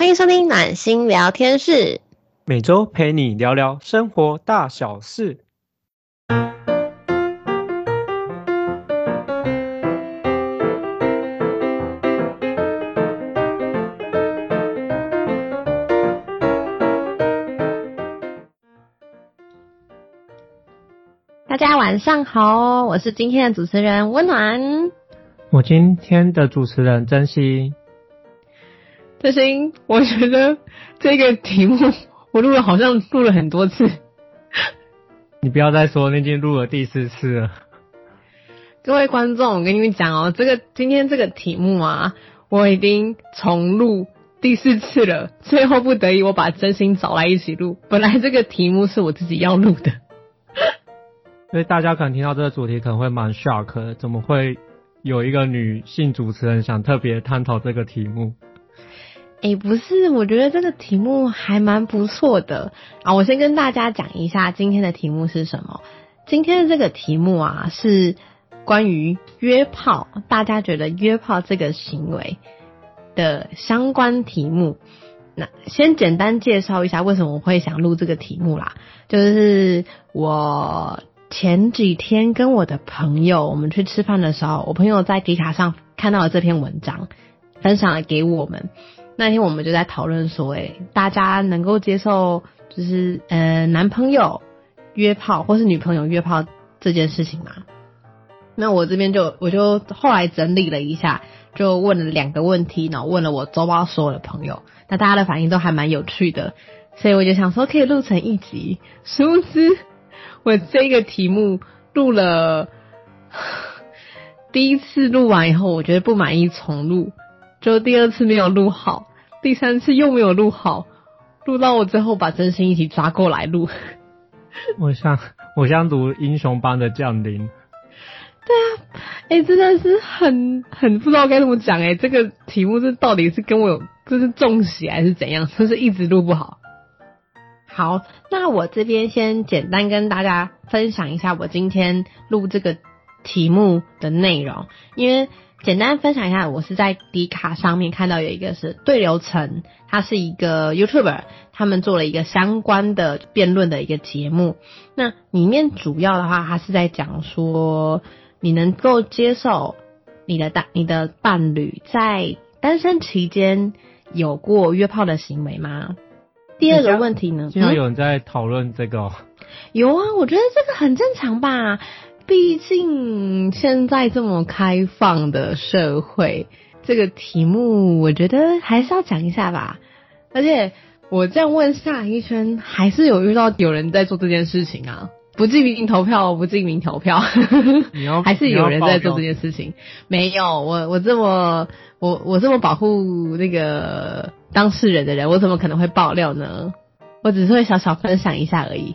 欢迎收听暖心聊天室，每周陪你聊聊生活大小事。大家晚上好，我是今天的主持人温暖。我今天的主持人珍惜。真心，我觉得这个题目我录了，好像录了很多次。你不要再说，那已经录了第四次了。各位观众，我跟你们讲哦，这个今天这个题目啊，我已经重录第四次了。最后不得已，我把真心找来一起录。本来这个题目是我自己要录的，所以大家可能听到这个主题可能会蛮 shock 的，怎么会有一个女性主持人想特别探讨这个题目？哎，不是，我觉得这个题目还蛮不错的啊！我先跟大家讲一下今天的题目是什么。今天的这个题目啊，是关于约炮，大家觉得约炮这个行为的相关题目。那先简单介绍一下为什么我会想录这个题目啦，就是我前几天跟我的朋友我们去吃饭的时候，我朋友在迪卡上看到了这篇文章，分享了给我们。那天我们就在讨论说，哎，大家能够接受就是呃男朋友约炮或是女朋友约炮这件事情吗？那我这边就我就后来整理了一下，就问了两个问题，然后问了我周遭所有的朋友，那大家的反应都还蛮有趣的，所以我就想说可以录成一集。殊不知 我这个题目录了 第一次录完以后，我觉得不满意，重录，就第二次没有录好。第三次又没有录好，录到我最后把真心一起抓过来录。我像我像读英雄般的降临。对啊，哎，真的是很很不知道该怎么讲哎，这个题目是到底是跟我有就是中邪还是怎样，就是一直录不好。好，那我这边先简单跟大家分享一下我今天录这个题目的内容，因为。简单分享一下，我是在迪卡上面看到有一个是对流层，他是一个 YouTuber，他们做了一个相关的辩论的一个节目。那里面主要的话，他是在讲说，你能够接受你的大你的伴侣在单身期间有过约炮的行为吗？第二个问题呢？经常有人在讨论这个。有啊，我觉得这个很正常吧。毕竟现在这么开放的社会，这个题目我觉得还是要讲一下吧。而且我这样问下一圈，还是有遇到有人在做这件事情啊，不记名投票，不记名投票，还是有人在做这件事情。没有，我我这么我我这么保护那个当事人的人，我怎么可能会爆料呢？我只是会小小分享一下而已。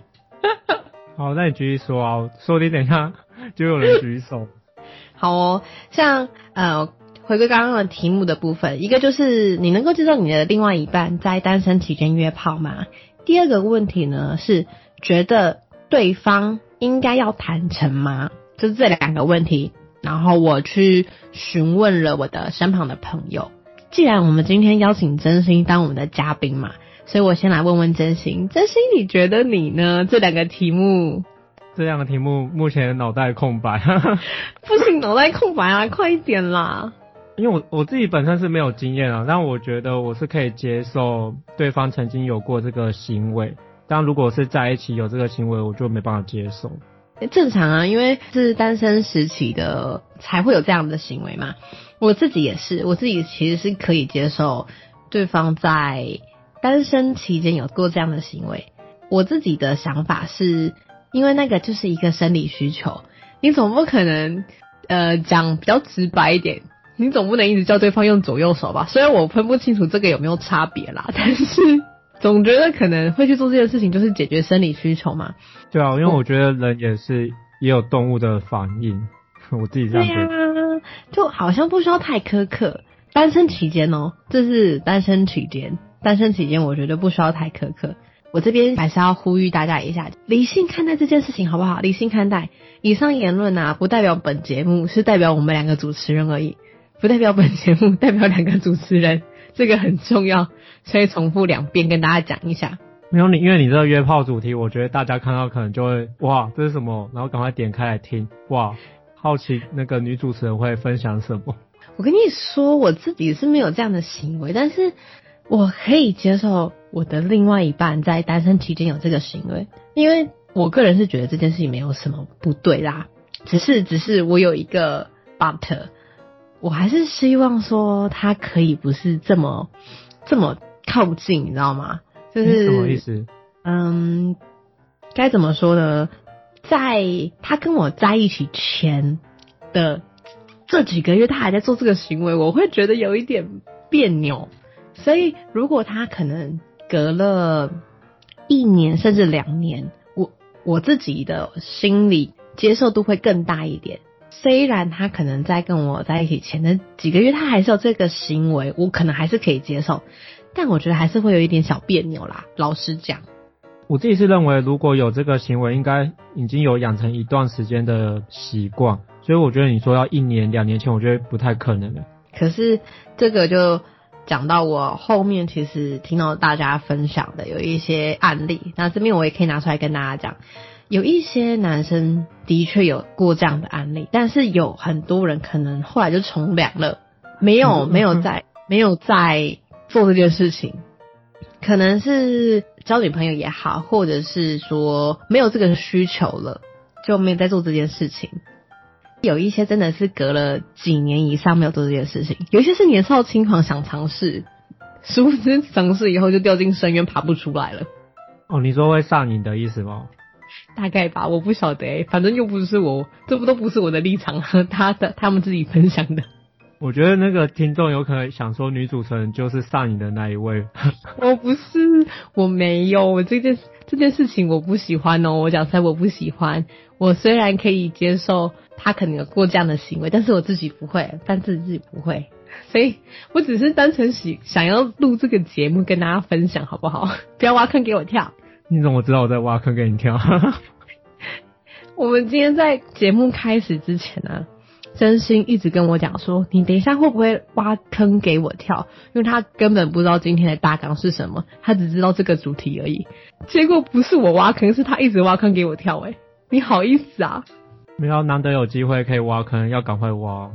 好，那你继续说啊，说你等一下。就有人举手。好哦，像呃，回归刚刚的题目的部分，一个就是你能够接受你的另外一半在单身期间约炮吗？第二个问题呢是觉得对方应该要坦诚吗？就是这两个问题。然后我去询问了我的身旁的朋友。既然我们今天邀请真心当我们的嘉宾嘛，所以我先来问问真心，真心你觉得你呢？这两个题目。这样的题目目前脑袋空白，不行，脑袋空白啊，快一点啦！因为我我自己本身是没有经验啊，但我觉得我是可以接受对方曾经有过这个行为，但如果是在一起有这个行为，我就没办法接受。正常啊，因为是单身时期的才会有这样的行为嘛。我自己也是，我自己其实是可以接受对方在单身期间有过这样的行为。我自己的想法是。因为那个就是一个生理需求，你总不可能，呃，讲比较直白一点，你总不能一直叫对方用左右手吧？虽然我分不清楚这个有没有差别啦，但是总觉得可能会去做这件事情，就是解决生理需求嘛。对啊，因为我觉得人也是也有动物的反应，我自己这样觉得，就好像不需要太苛刻。单身期间哦，这是单身期间，单身期间我觉得不需要太苛刻。我这边还是要呼吁大家一下，理性看待这件事情好不好？理性看待以上言论啊，不代表本节目，是代表我们两个主持人而已，不代表本节目，代表两个主持人，这个很重要。所以重复两遍跟大家讲一下。没有你，因为你这个约炮主题，我觉得大家看到可能就会哇，这是什么？然后赶快点开来听，哇，好奇那个女主持人会分享什么？我跟你说，我自己是没有这样的行为，但是我可以接受我的另外一半在单身期间有这个行为，因为我个人是觉得这件事情没有什么不对啦，只是只是我有一个 but，我还是希望说他可以不是这么这么靠近，你知道吗？就是什么意思？嗯，该怎么说呢？在他跟我在一起前的这几个月，他还在做这个行为，我会觉得有一点别扭。所以，如果他可能隔了一年甚至两年，我我自己的心理接受度会更大一点。虽然他可能在跟我在一起前的几个月，他还是有这个行为，我可能还是可以接受，但我觉得还是会有一点小别扭啦。老实讲，我自己是认为，如果有这个行为，应该已经有养成一段时间的习惯，所以我觉得你说要一年两年前，我觉得不太可能的。可是这个就讲到我后面，其实听到大家分享的有一些案例，那这边我也可以拿出来跟大家讲。有一些男生的确有过这样的案例，但是有很多人可能后来就从良了，没有没有在没有在做这件事情，可能是交女朋友也好，或者是说没有这个需求了，就没有在做这件事情。有一些真的是隔了几年以上没有做这件事情，有一些是年少轻狂想尝试，殊不知尝试以后就掉进深渊爬不出来了。哦，你说会上瘾的意思吗？大概吧，我不晓得哎，反正又不是我，这不都不是我的立场和他的他们自己分享的。我觉得那个听众有可能想说女主持人就是上瘾的那一位。我 不是，我没有，我这件这件事情我不喜欢哦。我讲出来我不喜欢。我虽然可以接受他可能有过这样的行为，但是我自己不会，但自己自己不会。所以我只是单纯喜想要录这个节目跟大家分享，好不好？不要挖坑给我跳。你怎么知道我在挖坑给你跳？我们今天在节目开始之前呢，真心一直跟我讲说，你等一下会不会挖坑给我跳？因为他根本不知道今天的大纲是什么，他只知道这个主题而已。结果不是我挖坑，是他一直挖坑给我跳。哎，你好意思啊？没有，难得有机会可以挖坑，要赶快挖。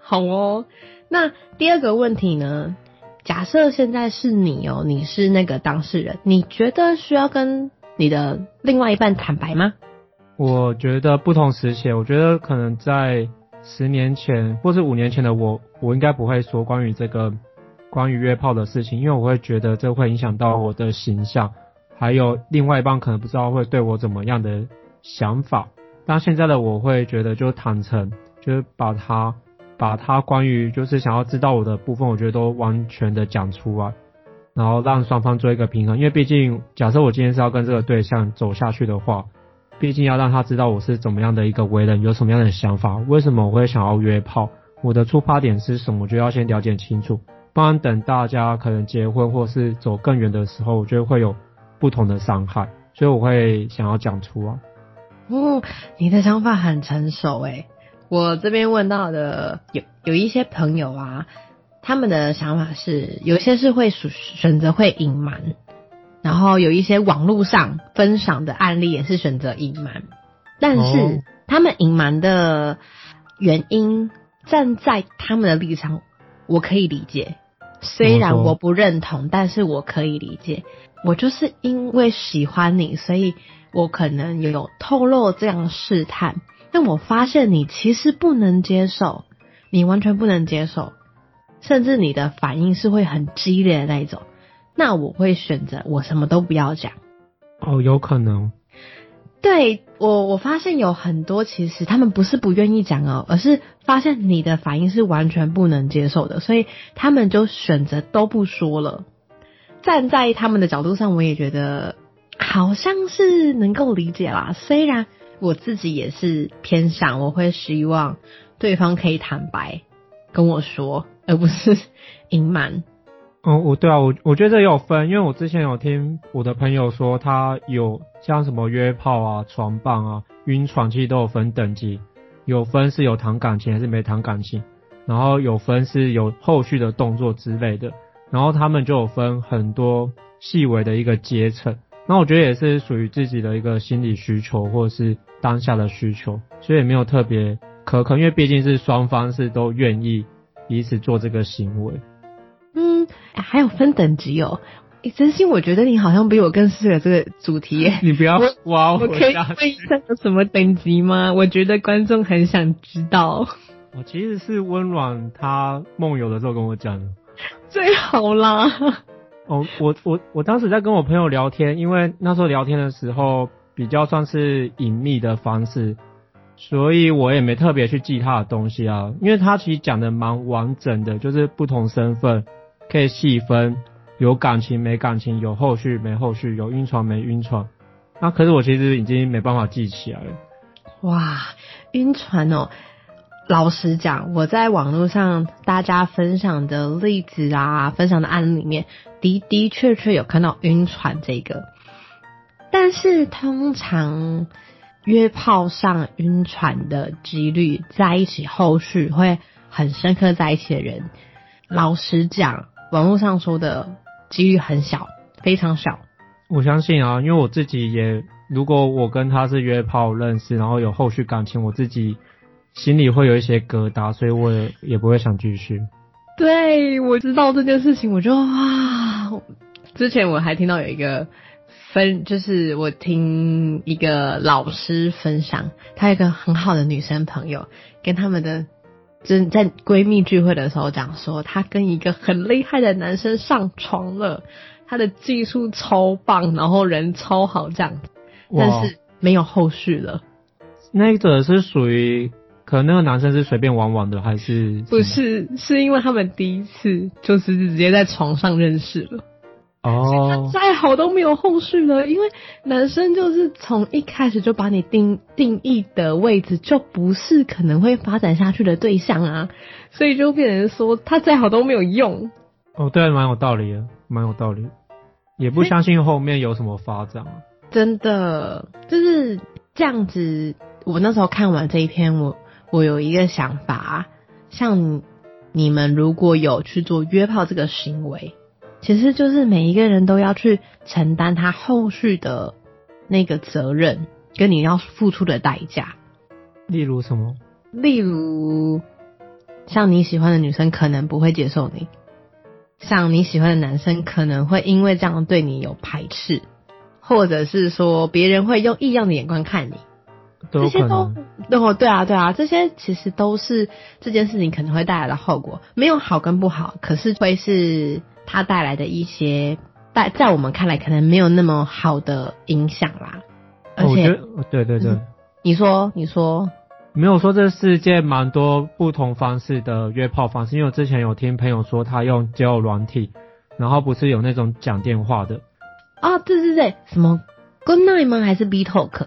好哦，那第二个问题呢？假设现在是你哦，你是那个当事人，你觉得需要跟你的另外一半坦白吗？我觉得不同时期，我觉得可能在十年前或是五年前的我，我应该不会说关于这个关于约炮的事情，因为我会觉得这会影响到我的形象，还有另外一半可能不知道会对我怎么样的想法。但现在的我会觉得就坦诚，就是把他。把他关于就是想要知道我的部分，我觉得都完全的讲出来，然后让双方做一个平衡。因为毕竟，假设我今天是要跟这个对象走下去的话，毕竟要让他知道我是怎么样的一个为人，有什么样的想法，为什么我会想要约炮，我的出发点是什么，我就要先了解清楚。不然等大家可能结婚或是走更远的时候，我觉得会有不同的伤害，所以我会想要讲出来。哦，你的想法很成熟诶。我这边问到的有有一些朋友啊，他们的想法是，有些是会选选择会隐瞒，然后有一些网络上分享的案例也是选择隐瞒，但是他们隐瞒的原因，站在他们的立场，我可以理解，虽然我不认同，但是我可以理解，我就是因为喜欢你，所以我可能有透露这样试探。但我发现你其实不能接受，你完全不能接受，甚至你的反应是会很激烈的那一种。那我会选择我什么都不要讲。哦，有可能。对我，我发现有很多其实他们不是不愿意讲哦，而是发现你的反应是完全不能接受的，所以他们就选择都不说了。站在他们的角度上，我也觉得好像是能够理解啦，虽然。我自己也是偏向，我会希望对方可以坦白跟我说，而不是隐瞒。哦，我对啊，我我觉得这有分，因为我之前有听我的朋友说，他有像什么约炮啊、床棒啊、晕船，其实都有分等级，有分是有谈感情还是没谈感情，然后有分是有后续的动作之类的。然后他们就有分很多细微的一个阶层。那我觉得也是属于自己的一个心理需求，或者是当下的需求，所以也没有特别苛刻，因为毕竟是双方是都愿意彼此做这个行为。嗯，还有分等级哦。真心我觉得你好像比我更适合这个主题耶。你不要挖我可以问一下有什么等级吗？我觉得观众很想知道。我其实是温暖他梦游的时候跟我讲的。最好啦。哦，我我我当时在跟我朋友聊天，因为那时候聊天的时候比较算是隐秘的方式，所以我也没特别去记他的东西啊。因为他其实讲的蛮完整的，就是不同身份可以细分，有感情没感情，有后续没后续，有晕船没晕船。那可是我其实已经没办法记起来了。哇，晕船哦。老实讲，我在网络上大家分享的例子啊，分享的案例里面的的确确有看到晕船这个，但是通常约炮上晕船的几率，在一起后续会很深刻在一起的人，老实讲，网络上说的几率很小，非常小。我相信啊，因为我自己也，如果我跟他是约炮认识，然后有后续感情，我自己。心里会有一些疙瘩，所以我也也不会想继续。对，我知道这件事情，我就啊，之前我还听到有一个分，就是我听一个老师分享，她有一个很好的女生朋友，跟他们的真在闺蜜聚会的时候讲说，她跟一个很厉害的男生上床了，他的技术超棒，然后人超好这样，但是没有后续了。那个是属于。可能那个男生是随便玩玩的，还是不是？是因为他们第一次就是直接在床上认识了。哦，再好都没有后续了，因为男生就是从一开始就把你定定义的位置就不是可能会发展下去的对象啊，所以就变成说他再好都没有用。哦，对，蛮有道理的，蛮有道理，也不相信后面有什么发展。真的就是这样子。我那时候看完这一篇，我。我有一个想法，像你们如果有去做约炮这个行为，其实就是每一个人都要去承担他后续的那个责任，跟你要付出的代价。例如什么？例如，像你喜欢的女生可能不会接受你，像你喜欢的男生可能会因为这样对你有排斥，或者是说别人会用异样的眼光看你。这些都，哦，对啊，对啊，这些其实都是这件事情可能会带来的后果，没有好跟不好，可是会是它带来的一些，在在我们看来可能没有那么好的影响啦。而且，对对对，你说你说，没有说这世界蛮多不同方式的约炮方式，因为我之前有听朋友说他用交友软体，然后不是有那种讲电话的啊，对对对，什么 Good Night 吗？还是 B Talk？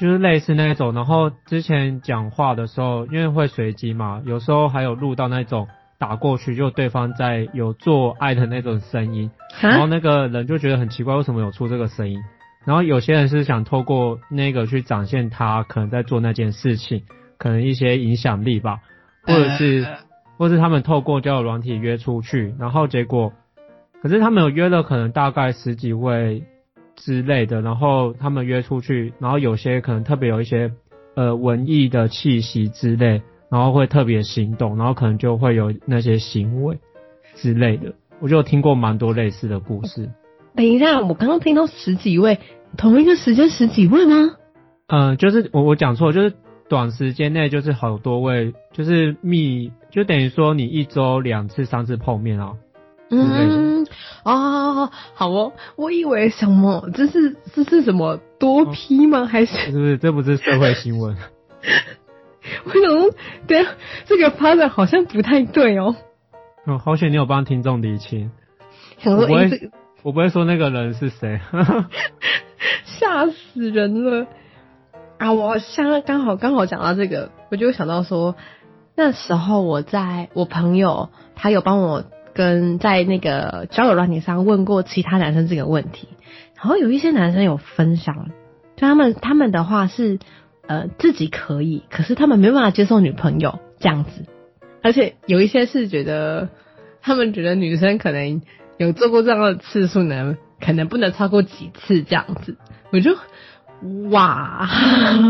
就是类似那种，然后之前讲话的时候，因为会随机嘛，有时候还有录到那种打过去，就对方在有做爱的那种声音，然后那个人就觉得很奇怪，为什么有出这个声音？然后有些人是想透过那个去展现他可能在做那件事情，可能一些影响力吧，或者是，或是他们透过交友软体约出去，然后结果，可是他们有约了可能大概十几位。之类的，然后他们约出去，然后有些可能特别有一些呃文艺的气息之类，然后会特别行动，然后可能就会有那些行为之类的。我就听过蛮多类似的故事。等一下，我刚刚听到十几位，同一个时间十几位吗？嗯，就是我我讲错，就是短时间内就是好多位，就是密，就等于说你一周两次、三次碰面啊。嗯啊，好哦，我以为什么这是这是什么多批吗？还是是不是这不是社会新闻？我想，对啊，这个发展好像不太对哦。嗯，好险你有帮听众理清。我不会，我不会说那个人是谁。吓死人了啊！我像刚好刚好讲到这个，我就想到说，那时候我在我朋友他有帮我。跟在那个交友软件上问过其他男生这个问题，然后有一些男生有分享，就他们他们的话是呃自己可以，可是他们没办法接受女朋友这样子，而且有一些是觉得他们觉得女生可能有做过这样的次数呢，可能不能超过几次这样子。我就哇，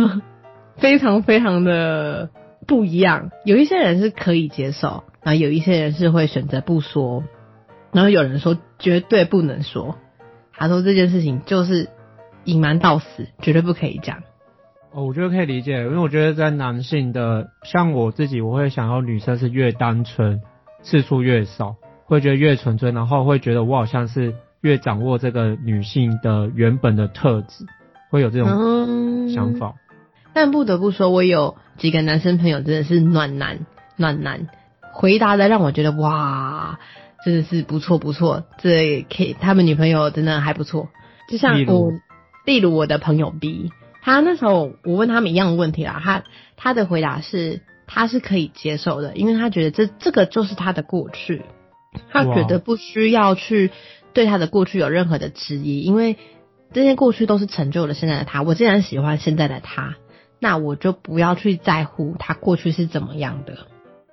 非常非常的不一样。有一些人是可以接受，然后有一些人是会选择不说，然后有人说绝对不能说。他说这件事情就是隐瞒到死，绝对不可以讲。哦，我觉得可以理解，因为我觉得在男性的，像我自己，我会想要女生是越单纯，次数越少，会觉得越纯粹，然后会觉得我好像是越掌握这个女性的原本的特质，会有这种想法。但不得不说，我有几个男生朋友真的是暖男，暖男回答的让我觉得哇。真的是不错不错，这可以，他们女朋友真的还不错。就像我，例如我的朋友 B，他那时候我问他们一样的问题啦，他他的回答是他是可以接受的，因为他觉得这这个就是他的过去，他觉得不需要去对他的过去有任何的质疑，因为这些过去都是成就了现在的他。我既然喜欢现在的他，那我就不要去在乎他过去是怎么样的。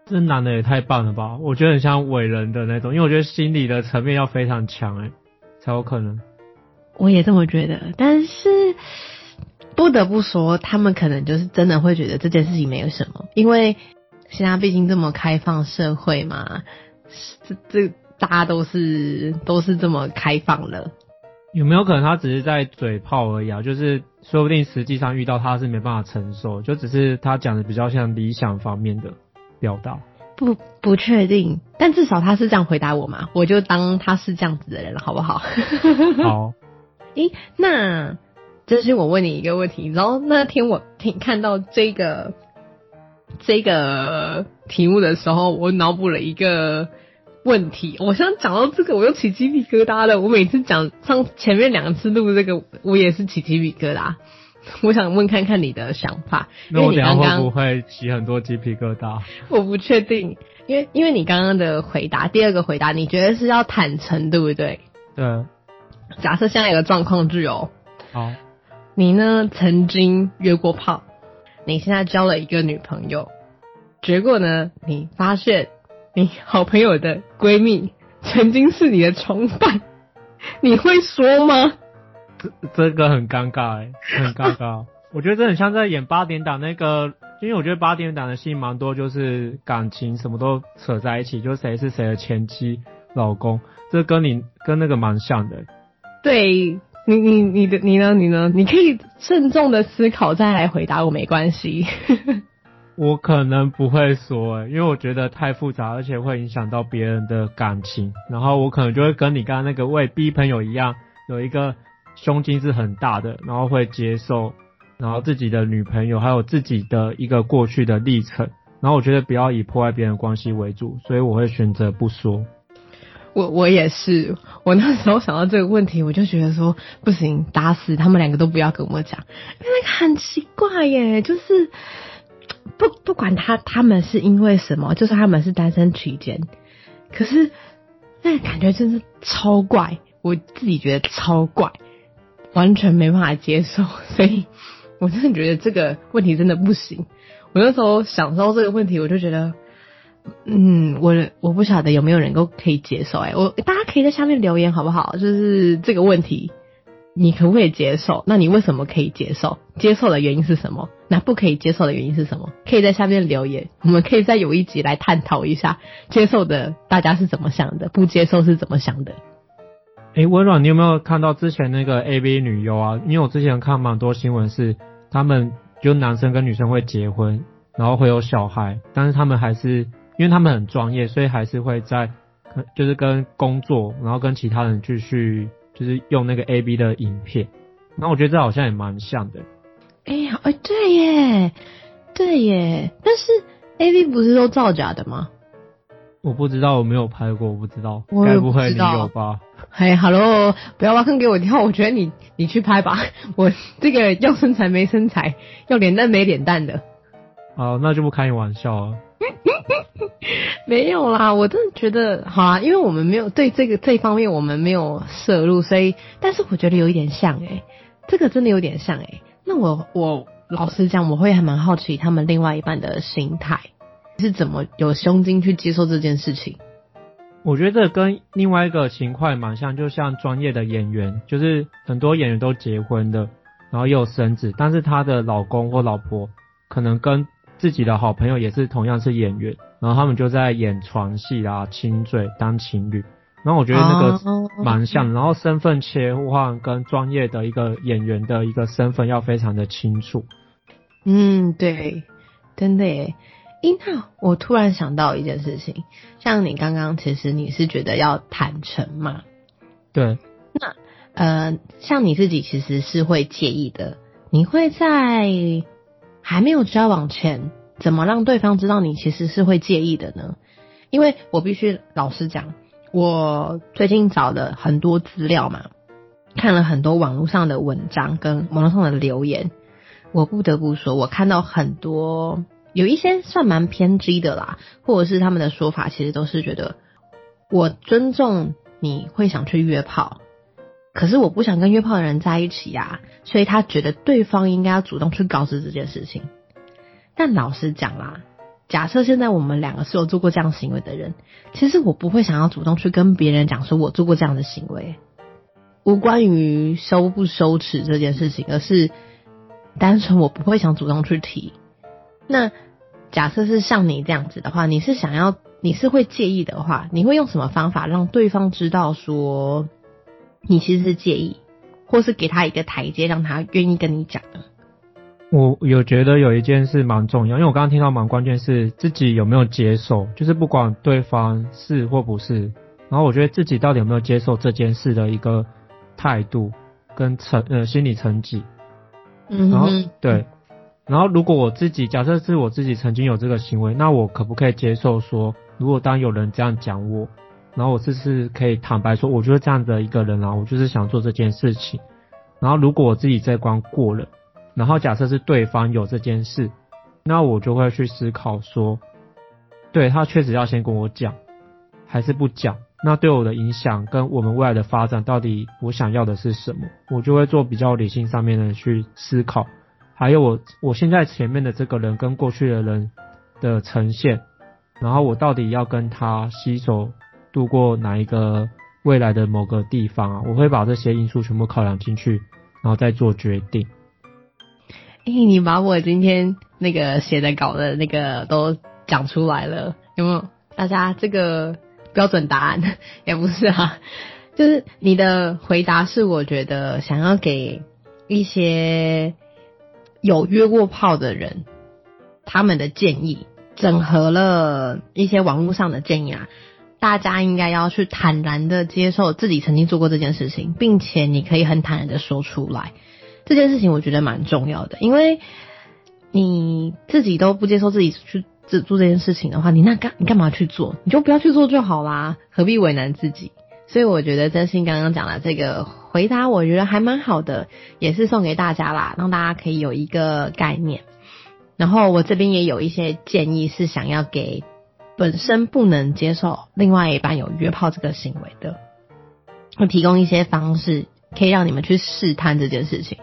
这男的也太棒了吧！我觉得很像伟人的那种，因为我觉得心理的层面要非常强哎，才有可能。我也这么觉得，但是不得不说，他们可能就是真的会觉得这件事情没有什么，因为现在毕竟这么开放社会嘛，这这大家都是都是这么开放了。有没有可能他只是在嘴炮而已啊？就是说不定实际上遇到他是没办法承受，就只是他讲的比较像理想方面的。表达不不确定，但至少他是这样回答我嘛，我就当他是这样子的人了，好不好？好。诶，那这是我问你一个问题，然后那天我听看到这个这个题目的时候，我脑补了一个问题。我现在讲到这个，我又起鸡皮疙瘩了。我每次讲上前面两次录这个，我也是起鸡皮疙瘩。我想问看看你的想法，因为你刚刚会不会起很多鸡皮疙瘩？我不确定，因为因为你刚刚的回答，第二个回答，你觉得是要坦诚，对不对？对。假设现在有个状况就有，好，你呢曾经约过炮，你现在交了一个女朋友，结果呢你发现你好朋友的闺蜜曾经是你的床伴，你会说吗？这这个很尴尬哎，很尴尬。我觉得这很像在演八点档那个，因为我觉得八点档的戏蛮多，就是感情什么都扯在一起，就谁是谁的前妻、老公，这跟你跟那个蛮像的。对你，你你的你呢？你呢？你可以慎重的思考再来回答我，没关系。我可能不会说，因为我觉得太复杂，而且会影响到别人的感情。然后我可能就会跟你刚刚那个为逼朋友一样，有一个。胸襟是很大的，然后会接受，然后自己的女朋友还有自己的一个过去的历程，然后我觉得不要以破坏别人关系为主，所以我会选择不说。我我也是，我那时候想到这个问题，我就觉得说不行，打死他们两个都不要跟我讲，因为很奇怪耶，就是不不管他他们是因为什么，就算他们是单身期间，可是那感觉真是超怪，我自己觉得超怪。完全没办法接受，所以我真的觉得这个问题真的不行。我那时候想到这个问题，我就觉得，嗯，我我不晓得有没有人够可以接受。哎，我大家可以在下面留言好不好？就是这个问题，你可不可以接受？那你为什么可以接受？接受的原因是什么？那不可以接受的原因是什么？可以在下面留言，我们可以再有一集来探讨一下接受的大家是怎么想的，不接受是怎么想的。哎，温软，你有没有看到之前那个 A V 女优啊？因为我之前看蛮多新闻，是他们就男生跟女生会结婚，然后会有小孩，但是他们还是因为他们很专业，所以还是会在就是跟工作，然后跟其他人继续就是用那个 A B 的影片。那我觉得这好像也蛮像的。哎呀，哎，对耶，对耶，但是 A B 不是都造假的吗？我不知道，我没有拍过，我不知道，该不会你有吧？嘿，Hello，不要挖坑给我跳，我觉得你 你去拍吧，我这个要身材没身材，要脸蛋没脸蛋的。好，那就不开你玩笑了。没有啦，我真的觉得好啊，因为我们没有对这个这方面我们没有摄入，所以，但是我觉得有一点像哎，这个真的有点像哎。那我我老实讲，我会还蛮好奇他们另外一半的心态。是怎么有胸襟去接受这件事情？我觉得这跟另外一个情况蛮像，就像专业的演员，就是很多演员都结婚的，然后又有生子，但是他的老公或老婆可能跟自己的好朋友也是同样是演员，然后他们就在演床戏啊、亲嘴当情侣，然后我觉得那个蛮像，然后身份切换跟专业的一个演员的一个身份要非常的清楚。嗯，对，真的耶。樱桃，我突然想到一件事情，像你刚刚其实你是觉得要坦诚嘛？对。那呃，像你自己其实是会介意的，你会在还没有交往前，怎么让对方知道你其实是会介意的呢？因为我必须老实讲，我最近找了很多资料嘛，看了很多网络上的文章跟网络上的留言，我不得不说，我看到很多。有一些算蛮偏激的啦，或者是他们的说法，其实都是觉得我尊重你会想去约炮，可是我不想跟约炮的人在一起呀，所以他觉得对方应该要主动去告知这件事情。但老实讲啦，假设现在我们两个是有做过这样行为的人，其实我不会想要主动去跟别人讲说我做过这样的行为，无关于羞不羞耻这件事情，而是单纯我不会想主动去提。那假设是像你这样子的话，你是想要，你是会介意的话，你会用什么方法让对方知道说你其实是介意，或是给他一个台阶，让他愿意跟你讲呢？我有觉得有一件事蛮重要，因为我刚刚听到蛮关键是自己有没有接受，就是不管对方是或不是，然后我觉得自己到底有没有接受这件事的一个态度跟成呃心理层级，嗯，然后对。然后，如果我自己假设是我自己曾经有这个行为，那我可不可以接受说，如果当有人这样讲我，然后我这是可以坦白说，我就是这样的一个人啊，我就是想做这件事情。然后，如果我自己这关过了，然后假设是对方有这件事，那我就会去思考说，对他确实要先跟我讲，还是不讲？那对我的影响跟我们未来的发展，到底我想要的是什么？我就会做比较理性上面的去思考。还有我，我现在前面的这个人跟过去的人的呈现，然后我到底要跟他携手度过哪一个未来的某个地方啊？我会把这些因素全部考量进去，然后再做决定。哎，你把我今天那个写的稿的那个都讲出来了，有没有？大家这个标准答案也不是啊，就是你的回答是我觉得想要给一些。有约过炮的人，他们的建议整合了一些网络上的建议啊，大家应该要去坦然的接受自己曾经做过这件事情，并且你可以很坦然的说出来。这件事情我觉得蛮重要的，因为你自己都不接受自己去做做这件事情的话，你那干你干嘛去做？你就不要去做就好啦，何必为难自己？所以我觉得真心刚刚讲的这个回答，我觉得还蛮好的，也是送给大家啦，让大家可以有一个概念。然后我这边也有一些建议，是想要给本身不能接受另外一半有约炮这个行为的，会提供一些方式，可以让你们去试探这件事情。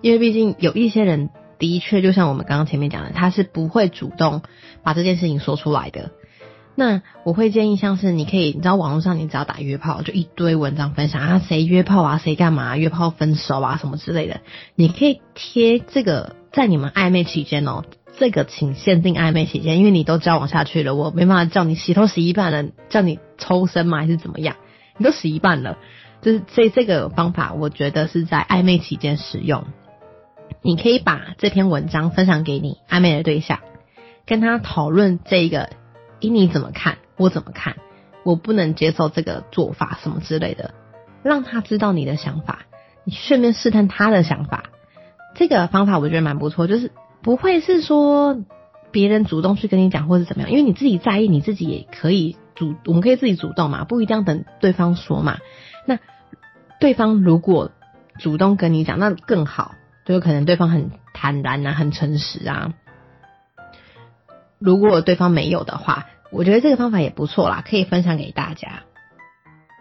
因为毕竟有一些人的确，就像我们刚刚前面讲的，他是不会主动把这件事情说出来的。那我会建议，像是你可以，你知道网络上你只要打约炮，就一堆文章分享啊，谁约炮啊，谁干嘛约炮分手啊，什么之类的。你可以贴这个在你们暧昧期间哦，这个请限定暧昧期间，因为你都交往下去了，我没办法叫你洗头洗一半了，叫你抽身吗？还是怎么样？你都洗一半了，就是这这个方法，我觉得是在暧昧期间使用。你可以把这篇文章分享给你暧昧的对象，跟他讨论这个。以你怎么看，我怎么看，我不能接受这个做法，什么之类的，让他知道你的想法，你顺便试探他的想法。这个方法我觉得蛮不错，就是不会是说别人主动去跟你讲，或是怎么样，因为你自己在意，你自己也可以主，我们可以自己主动嘛，不一定要等对方说嘛。那对方如果主动跟你讲，那更好，就有可能对方很坦然啊，很诚实啊。如果对方没有的话，我觉得这个方法也不错啦，可以分享给大家。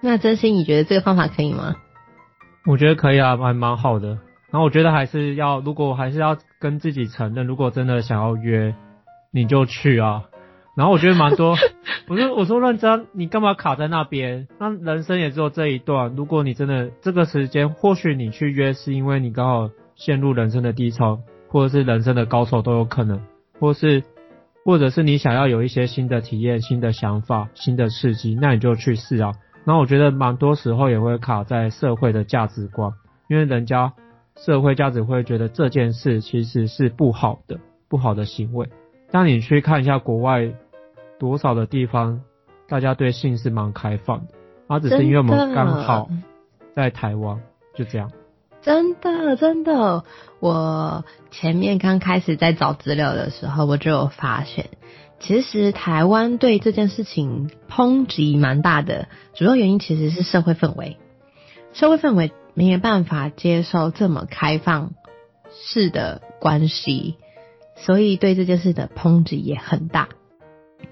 那真心你觉得这个方法可以吗？我觉得可以啊，还蛮好的。然后我觉得还是要，如果还是要跟自己承认，如果真的想要约，你就去啊。然后我觉得蛮多，我说我说认真，你干嘛卡在那边？那人生也只有这一段。如果你真的这个时间，或许你去约是因为你刚好陷入人生的低潮，或者是人生的高潮都有可能，或是或者是你想要有一些新的体验、新的想法、新的刺激，那你就去试啊。然后我觉得蛮多时候也会卡在社会的价值观，因为人家社会价值会觉得这件事其实是不好的、不好的行为。当你去看一下国外。多少的地方，大家对性是蛮开放的，而只是因为我们刚好在台湾，就这样。真的，真的，我前面刚开始在找资料的时候，我就有发现，其实台湾对这件事情抨击蛮大的，主要原因其实是社会氛围，社会氛围没有办法接受这么开放式的关系，所以对这件事的抨击也很大。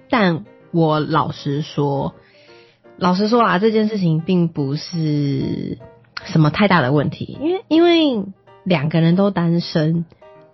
但我老实说，老实说啊，这件事情并不是什么太大的问题，因为因为两个人都单身，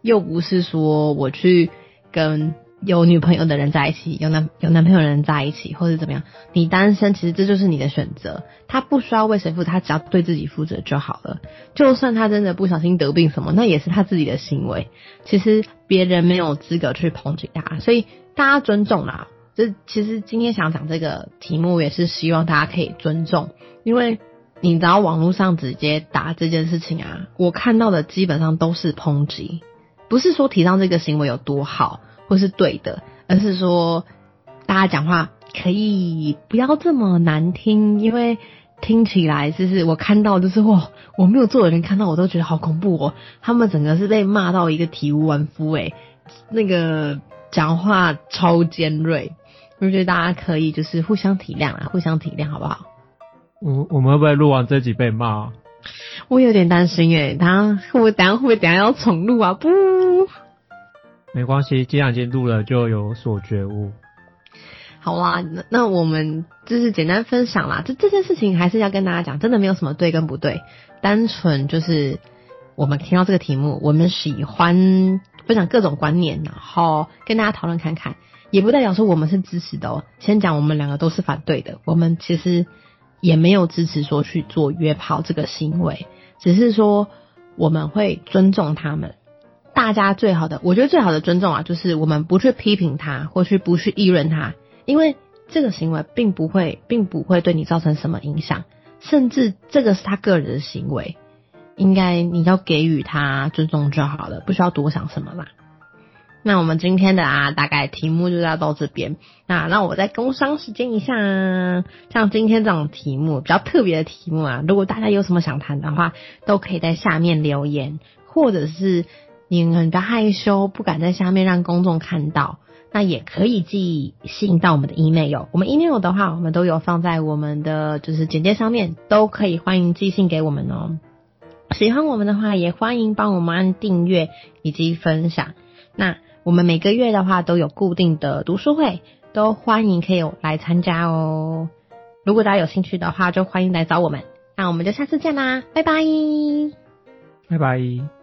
又不是说我去跟有女朋友的人在一起，有男有男朋友的人在一起，或者怎么样，你单身其实这就是你的选择，他不需要为谁负责，他只要对自己负责就好了。就算他真的不小心得病什么，那也是他自己的行为，其实别人没有资格去抨击他，所以大家尊重啦。这其实今天想讲这个题目，也是希望大家可以尊重，因为你知道网络上直接打这件事情啊，我看到的基本上都是抨击，不是说提倡这个行为有多好或是对的，而是说大家讲话可以不要这么难听，因为听起来就是我看到就是哇，我没有做的人看到我都觉得好恐怖哦，他们整个是被骂到一个体无完肤诶，那个讲话超尖锐。我觉得大家可以就是互相体谅啊，互相体谅，好不好？我我们会不会录完这集被骂？我有点担心诶，他会不会等下会不会等下要重录啊？不，没关系，既然已经录了，就有所觉悟。好啦，那那我们就是简单分享啦。这这件事情还是要跟大家讲，真的没有什么对跟不对，单纯就是我们听到这个题目，我们喜欢分享各种观念，然后跟大家讨论看看。也不代表说我们是支持的哦。先讲我们两个都是反对的，我们其实也没有支持说去做约炮这个行为，只是说我们会尊重他们。大家最好的，我觉得最好的尊重啊，就是我们不去批评他，或去不去议论他，因为这个行为并不会，并不会对你造成什么影响，甚至这个是他个人的行为，应该你要给予他尊重就好了，不需要多想什么啦。那我们今天的啊，大概题目就要到这边。那让我再工商时间一下，像今天这种题目比较特别的题目啊，如果大家有什么想谈的话，都可以在下面留言，或者是你很害羞不敢在下面让公众看到，那也可以寄信到我们的 email。我们 email 的话，我们都有放在我们的就是简介上面，都可以欢迎寄信给我们哦。喜欢我们的话，也欢迎帮我们按订阅以及分享。那我们每个月的话都有固定的读书会，都欢迎可以来参加哦。如果大家有兴趣的话，就欢迎来找我们。那我们就下次见啦，拜拜，拜拜。